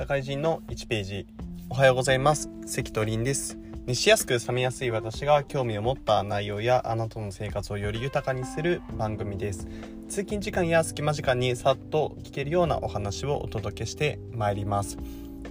社会人の1ページ。おはようございます。関取凛です。熱しやすく冷めやすい私が興味を持った内容やあなたの生活をより豊かにする番組です。通勤時間や隙間時間にさっと聞けるようなお話をお届けしてまいります。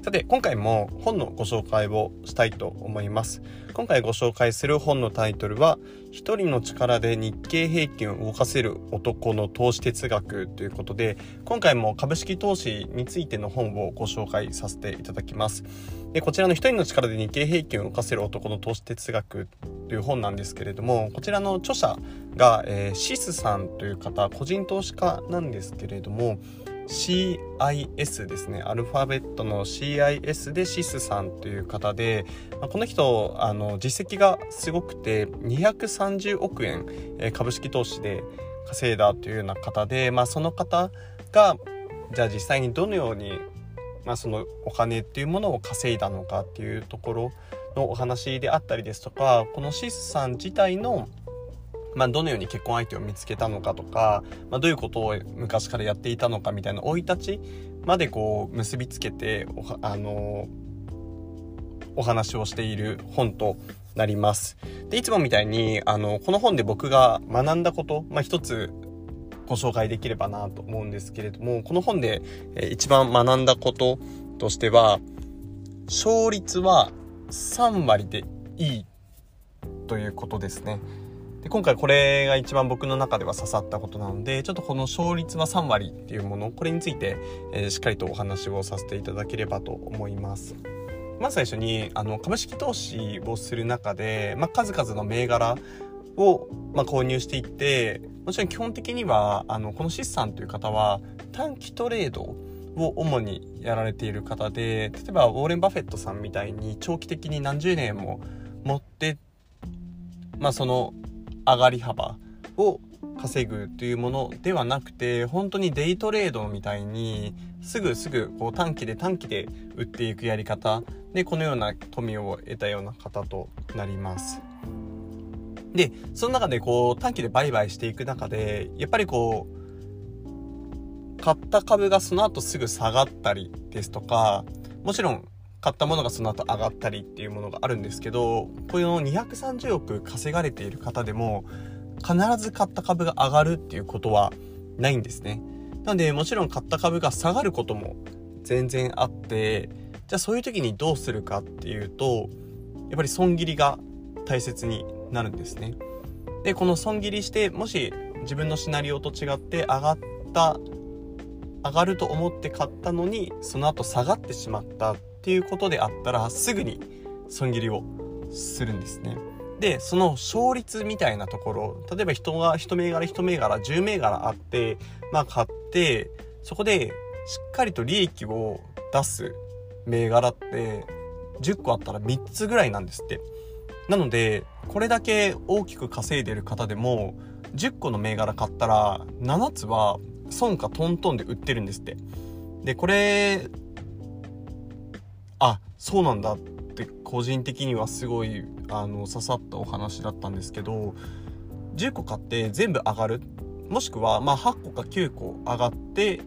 さて今回も本のご紹介をしたいと思います。今回ご紹介する本のタイトルは一人の力で日経平均を動かせる男の投資哲学ということで今回も株式投資についての本をご紹介させていただきます。でこちらの一人の力で日経平均を動かせる男の投資哲学という本なんですけれどもこちらの著者が、えー、シスさんという方個人投資家なんですけれども CIS ですね。アルファベットの CIS でシスさんという方で、ま、この人あの実績がすごくて230億円、え、株式投資で稼いだというような方で、まあ、その方がじゃあ実際にどのように、まあ、そのお金っていうものを稼いだのかっていうところのお話であったりですとかこのシスさん自体のまあ、どのように結婚相手を見つけたのかとか、まあ、どういうことを昔からやっていたのかみたいな生い立ちまでこう結びつけておあのお話をしている本となります。でいつもみたいにあのこの本で僕が学んだこと、まあ、一つご紹介できればなと思うんですけれどもこの本で、一番学んだこととしては勝率は3割でいいということですね。で今回これが一番僕の中では刺さったことなのでちょっとこの勝率は3割っていうものこれについて、えー、しっかりとお話をさせていただければと思います。まず最初にあの株式投資をする中で、まあ、数々の銘柄を、まあ、購入していってもちろん基本的にはあのこのシスさんという方は短期トレードを主にやられている方で例えばウォーレン・バフェットさんみたいに長期的に何十年も持ってまあその上がり幅を稼ぐというものではなくて本当にデイトレードみたいにすぐすぐこう短期で短期で売っていくやり方でこのような富を得たような方となります。でその中でこう短期で売買していく中でやっぱりこう買った株がその後すぐ下がったりですとかもちろん買ったものがその後上がったりっていうものがあるんですけどこの230億稼がれている方でも必ず買った株が上がるっていうことはないんですね。なのでもちろん買った株が下がることも全然あってじゃあそういう時にどうするかっていうとやっぱり損切りが大切になるんですね。でこの損切りしてもし自分のシナリオと違って上がった上がると思って買ったのにその後下がってしまったっっていうことであったらすぐに損切りをするんですね。でその勝率みたいなところ例えば人が1銘柄1銘柄10銘柄あってまあ買ってそこでしっかりと利益を出す銘柄って10個あったら3つぐらいなんですって。なのでこれだけ大きく稼いでる方でも10個の銘柄買ったら7つは損かトントンで売ってるんですって。でこれそうなんだって個人的にはすごいあの刺さったお話だったんですけど10個買って全部上がる。もしくはまあ8個か9個上がって、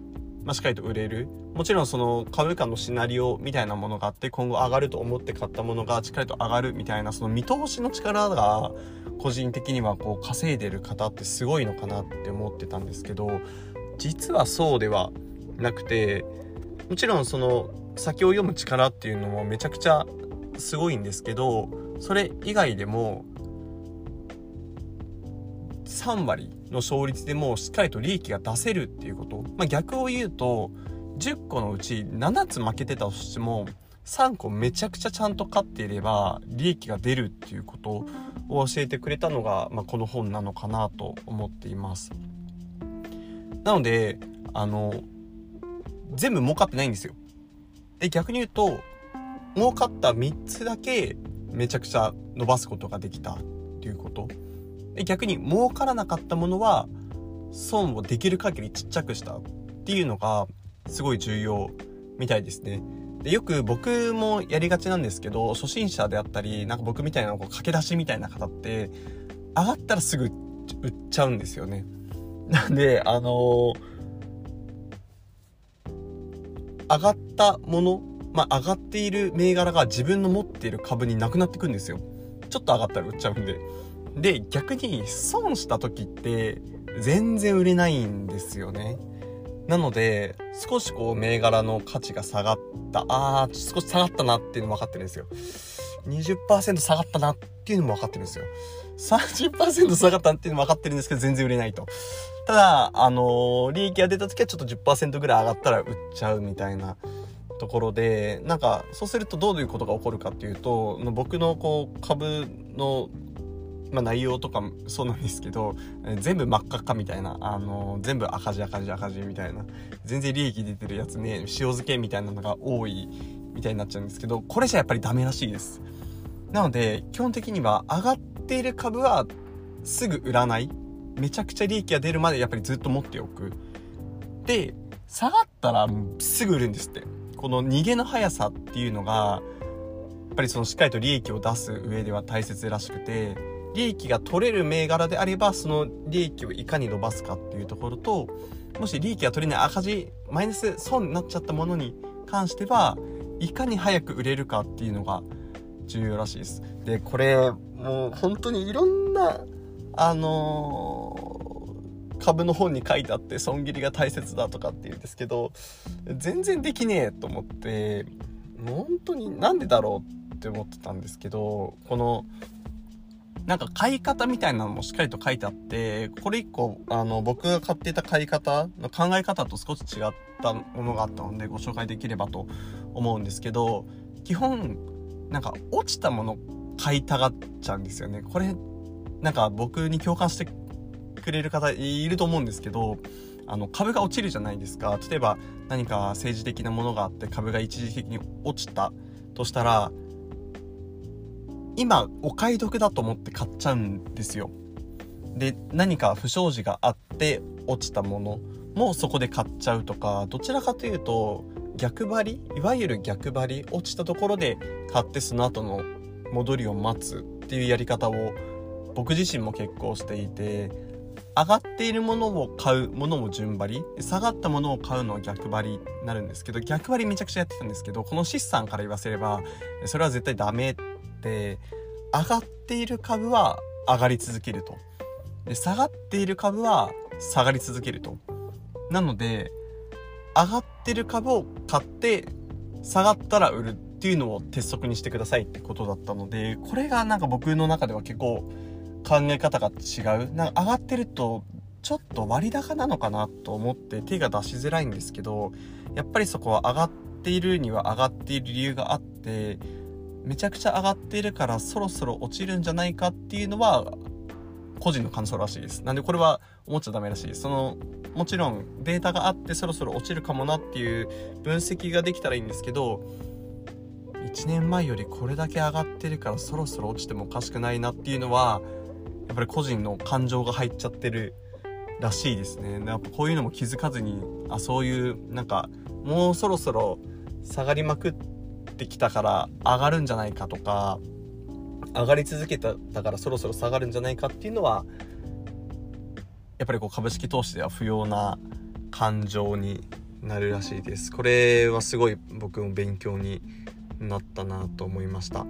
まあ、しっかりと売れる。もちろんその株価のシナリオみたいなものがあって今後上がると思って買ったものがしっかりと上がるみたいなその見通しの力が個人的にはこう稼いでる方ってすごいのかなって思ってたんですけど実はそうではなくてもちろんその先を読む力っていうのもめちゃくちゃすごいんですけどそれ以外でも3割の勝率でもしっかりと利益が出せるっていうこと、まあ、逆を言うと10個のうち7つ負けてたとしても3個めちゃくちゃちゃんと勝っていれば利益が出るっていうことを教えてくれたのが、まあ、この本なのかなと思っています。なのであの全部儲かってないんですよ。で、逆に言うと、儲かった3つだけめちゃくちゃ伸ばすことができたっていうこと。で、逆に儲からなかったものは、損をできる限りちっちゃくしたっていうのが、すごい重要みたいですね。で、よく僕もやりがちなんですけど、初心者であったり、なんか僕みたいなこう駆け出しみたいな方って、上がったらすぐ売っちゃうんですよね。なんで、あのー上がったものまあ、上がっている銘柄が自分の持っている株になくなってくんですよ。ちょっと上がったら売っちゃうんで。で、逆に損した時って全然売れないんですよね。なので、少しこう銘柄の価値が下がった、あー、少し下がったなっていうのも分かってるんですよ。20%下がったなっていうのも分かってるんですよ。30%下がったっていうのも分かってるんですけど、全然売れないと。ただ、あのー、利益が出た時はちょっと10%ぐらい上がったら売っちゃうみたいなところで、なんか、そうするとどういうことが起こるかっていうと、僕のこう、株のまあ、内容とかもそうなんですけど、全部真っ赤っかみたいな、あのー、全部赤字赤字赤字みたいな、全然利益出てるやつね、塩漬けみたいなのが多いみたいになっちゃうんですけど、これじゃやっぱりダメらしいです。なので、基本的には上がっている株はすぐ売らない。めちゃくちゃ利益が出るまでやっぱりずっと持っておく。で、下がったらすぐ売るんですって。この逃げの速さっていうのが、やっぱりそのしっかりと利益を出す上では大切らしくて、利益が取れる銘柄であれば、その利益をいかに伸ばすかっていうところと、もし利益が取れない赤字、マイナス損になっちゃったものに関しては、いかに早く売れるかっていうのが重要らしいです。で、これ、もう本当にいろんな、あのー、株の本に書いてあって損切りが大切だとかって言うんですけど、全然できねえと思って、本当になんでだろうって思ってたんですけど、このなんか買い方みたいなのもしっかりと書いてあって、これ一個、あの、僕が買っていた買い方の考え方と少し違ったものがあったのでご紹介できればと思うんですけど、基本、なんか落ちたもの買いたがっちゃうんですよね。これ、なんか僕に共感してくれる方いると思うんですけど、あの、株が落ちるじゃないですか。例えば何か政治的なものがあって株が一時的に落ちたとしたら、今お買い得だと思って買っちゃうんですよ。で、何か不祥事があって落ちたものもそこで買っちゃうとか、どちらかというと逆張りいわゆる逆張り落ちたところで買ってその後の戻りを待つっていうやり方を僕自身も結構していて、上がっているものを買うものも順張り下がったものを買うのは逆張りになるんですけど逆張りめちゃくちゃやってたんですけどこの資産から言わせればそれは絶対ダメって上がっている株は上がり続けると。で下がっている株は下がり続けると。なので上がってる株を買って下がったら売るっていうのを鉄則にしてくださいってことだったのでこれがなんか僕の中では結構考え方が違う？なんか上がってるとちょっと割高なのかなと思って手が出しづらいんですけどやっぱりそこは上がっているには上がっている理由があってめちゃくちゃ上がっているからそろそろ落ちるんじゃないかっていうのは個人の感想らしいです。なんでこれは思っちゃダメらしい。その、もちろんデータがあってそろそろ落ちるかもなっていう分析ができたらいいんですけど、1年前よりこれだけ上がってるからそろそろ落ちてもおかしくないなっていうのは、やっぱり個人の感情が入っちゃってるらしいですね。やっぱこういうのも気づかずに、あ、そういう、なんか、もうそろそろ下がりまくってきたから上がるんじゃないかとか上がり続けただからそろそろ下がるんじゃないかっていうのはやっぱりこう株式投資では不要な感情になるらしいですこれはすごい僕も勉強になったなと思いました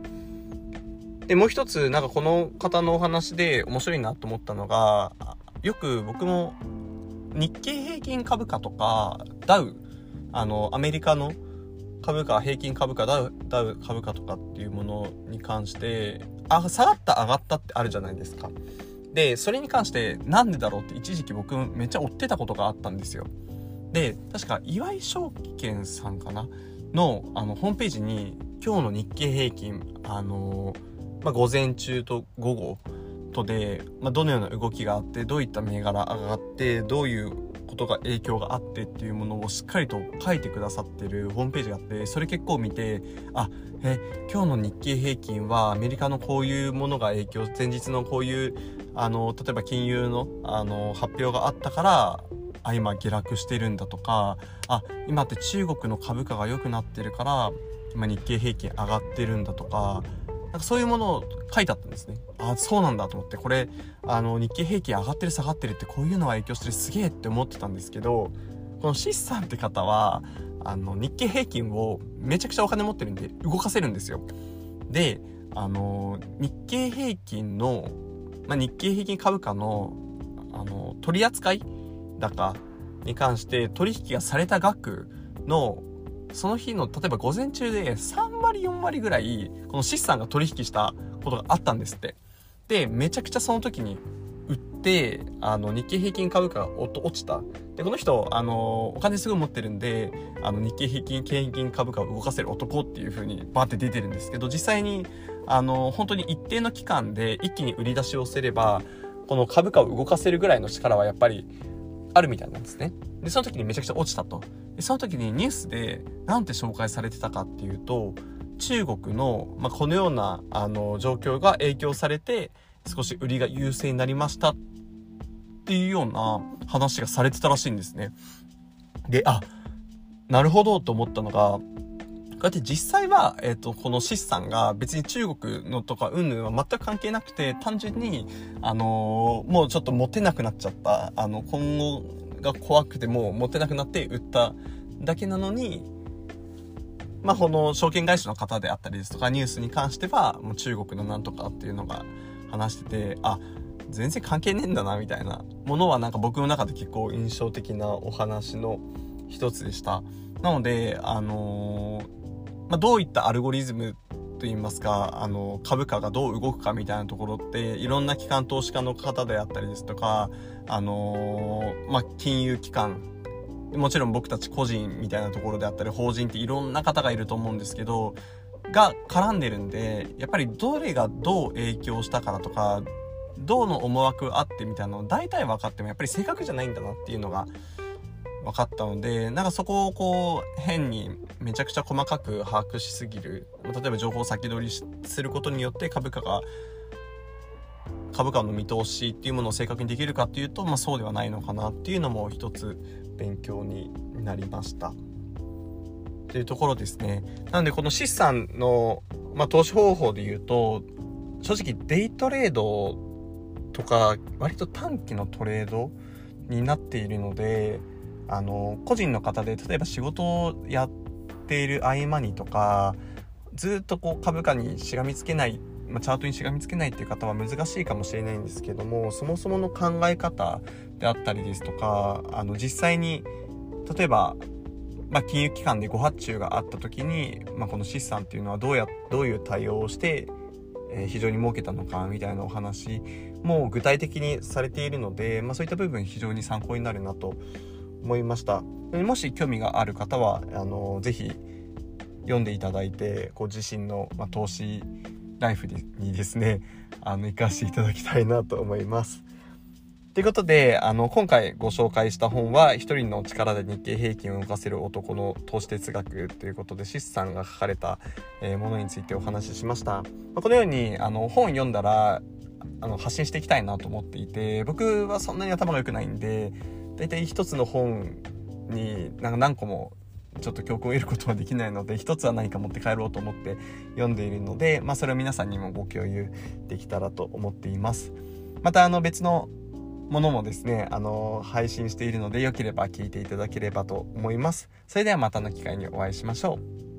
でもう一つなんかこの方のお話で面白いなと思ったのがよく僕も日経平均株価とかダウあのアメリカの株価、平均株価、ダウ、ダウ株価とかっていうものに関して、あ、下がった、上がったってあるじゃないですか。で、それに関してなんでだろうって一時期僕めっちゃ追ってたことがあったんですよ。で、確か岩井証券さんかな？の、あの、ホームページに今日の日経平均、あのまあ、午前中と午後とで、まあ、どのような動きがあって、どういった銘柄上がって、どういうことが影響があってっていうものをしっかりと書いてくださってるホームページがあってそれ結構見てあえ今日の日経平均はアメリカのこういうものが影響前日のこういうあの例えば金融のあの発表があったからあ今下落してるんだとかあ今って中国の株価が良くなってるから今日経平均上がってるんだとかなんかそういうものを書いてあったんですね。あ、そうなんだと思って、これ、あの、日経平均上がってる下がってるってこういうのが影響してるすげえって思ってたんですけど、このシスさんって方は、あの、日経平均をめちゃくちゃお金持ってるんで動かせるんですよ。で、あの、日経平均の、まあ、日経平均株価の、あの、取り扱高に関して取引がされた額の、その日の、例えば午前中で3割4割ぐらい、この資産が取引したことがあったんですって。で、めちゃくちゃその時に売って、あの、日経平均株価が落ちた。で、この人、あの、お金すぐ持ってるんで、あの、日経平均、平均株価を動かせる男っていう風にバーって出てるんですけど、実際に、あの、本当に一定の期間で一気に売り出しをすれば、この株価を動かせるぐらいの力はやっぱりあるみたいなんですね。で、その時にめちゃくちゃ落ちたと。で、その時にニュースでなんて紹介されてたかっていうと、中国の、まあ、このような、あの、状況が影響されて、少し売りが優勢になりましたっていうような話がされてたらしいんですね。で、あ、なるほどと思ったのが、こうやって実際は、えっ、ー、と、この資産が別に中国のとか、うんぬんは全く関係なくて、単純に、あのー、もうちょっと持てなくなっちゃった、あの、今後が怖くてもう持てなくなって売っただけなのに、まあ、この証券会社の方であったりですとか、ニュースに関しては、もう中国のなんとかっていうのが話してて、あ、全然関係ねえんだな、みたいなものはなんか僕の中で結構印象的なお話の一つでした。なので、あのー、まあ、どういったアルゴリズムといいますか、あの、株価がどう動くかみたいなところって、いろんな機関投資家の方であったりですとか、あのー、まあ、金融機関、もちろん僕たち個人みたいなところであったり、法人っていろんな方がいると思うんですけど、が絡んでるんで、やっぱりどれがどう影響したからとか、どうの思惑あってみたいなの大体分かってもやっぱり正確じゃないんだなっていうのが分かったのでなんかそこをこう変にめちゃくちゃ細かく把握しすぎる例えば情報を先取りすることによって株価が株価の見通しっていうものを正確にできるかっていうと、まあ、そうではないのかなっていうのも一つ勉強になりました。というところですね。なのでこの資産の、まあ、投資方法で言うと正直デイトレードとか割と短期のトレードになっているのであの個人の方で例えば仕事をやってている合間にとかずっとこう株価にしがみつけない、まあ、チャートにしがみつけないっていう方は難しいかもしれないんですけどもそもそもの考え方であったりですとかあの実際に例えば、まあ、金融機関でご発注があった時に、まあ、この資産っていうのはどうやどういう対応をしてえ非常に儲けたのかみたいなお話も具体的にされているので、まあ、そういった部分非常に参考になるなと思いましたもし興味がある方はあのぜひ読んでいただいてこう自身の、まあ、投資ライフにですね あの生かしていただきたいなと思いますということで、あの、今回ご紹介した本は、一人の力で日経平均を動かせる男の投資哲学ということで、シスさんが書かれた、えものについてお話ししました。まあ、このように、あの、本読んだら、あの、発信していきたいなと思っていて、僕はそんなに頭が良くないんで、大体一つの本になんか何個もちょっと教訓を得ることはできないので一つは何か持って帰ろうと思って読んでいるので、まあ、それを皆さんにもご共有できたらと思っていますまたあの別のものもですね、あの配信しているので、よければ聞いていただければと思います。それではまたの機会にお会いしましょう。